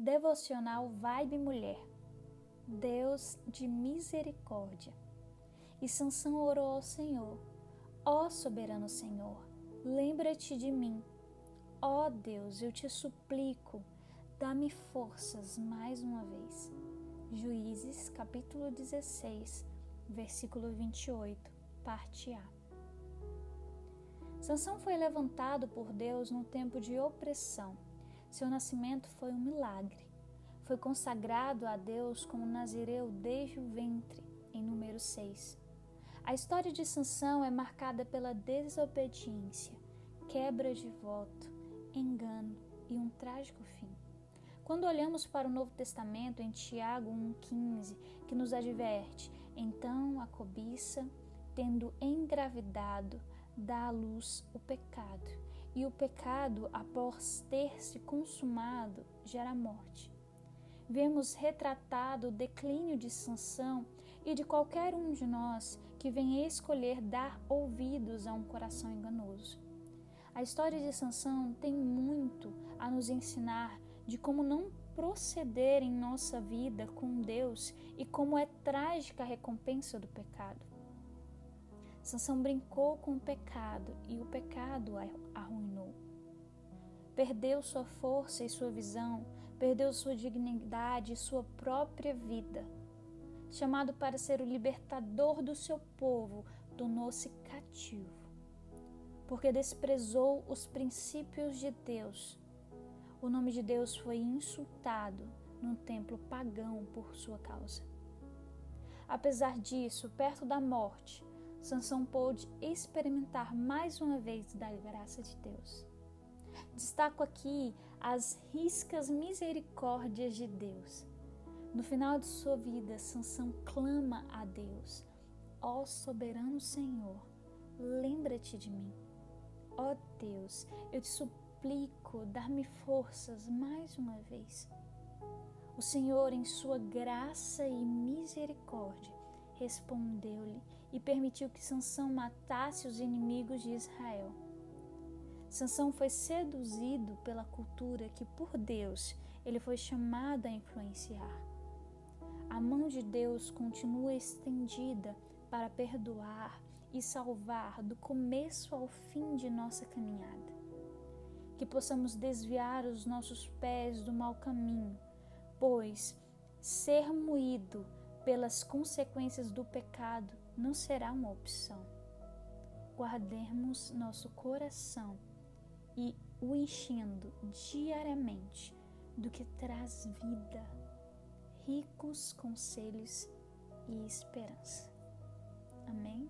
Devocional Vibe Mulher. Deus de misericórdia. E Sansão orou ao Senhor: Ó soberano Senhor, lembra-te de mim. Ó Deus, eu te suplico, dá-me forças mais uma vez. Juízes, capítulo 16, versículo 28, parte A. Sansão foi levantado por Deus no tempo de opressão. Seu nascimento foi um milagre. Foi consagrado a Deus como nazireu desde o ventre, em número 6. A história de Sansão é marcada pela desobediência, quebra de voto, engano e um trágico fim. Quando olhamos para o Novo Testamento em Tiago 1,15, que nos adverte: então a cobiça, tendo engravidado, dá à luz o pecado, e o pecado, após ter se consumado, gera morte. Vemos retratado o declínio de Sansão e de qualquer um de nós que venha escolher dar ouvidos a um coração enganoso. A história de Sansão tem muito a nos ensinar de como não proceder em nossa vida com Deus e como é trágica a recompensa do pecado. Sansão brincou com o pecado e o pecado arruinou. Perdeu sua força e sua visão, perdeu sua dignidade e sua própria vida. Chamado para ser o libertador do seu povo, tornou-se cativo. Porque desprezou os princípios de Deus. O nome de Deus foi insultado num templo pagão por sua causa. Apesar disso, perto da morte, Sansão pôde experimentar mais uma vez da graça de Deus. Destaco aqui as riscas misericórdias de Deus. No final de sua vida, Sansão clama a Deus: Ó soberano Senhor, lembra-te de mim. Ó Deus, eu te suplico, dar-me forças mais uma vez. O Senhor, em sua graça e misericórdia, respondeu-lhe e permitiu que Sansão matasse os inimigos de Israel. Sansão foi seduzido pela cultura que por Deus ele foi chamado a influenciar. A mão de Deus continua estendida para perdoar e salvar do começo ao fim de nossa caminhada. Que possamos desviar os nossos pés do mau caminho, pois ser moído pelas consequências do pecado não será uma opção. Guardemos nosso coração e o enchendo diariamente do que traz vida, ricos conselhos e esperança. Amém?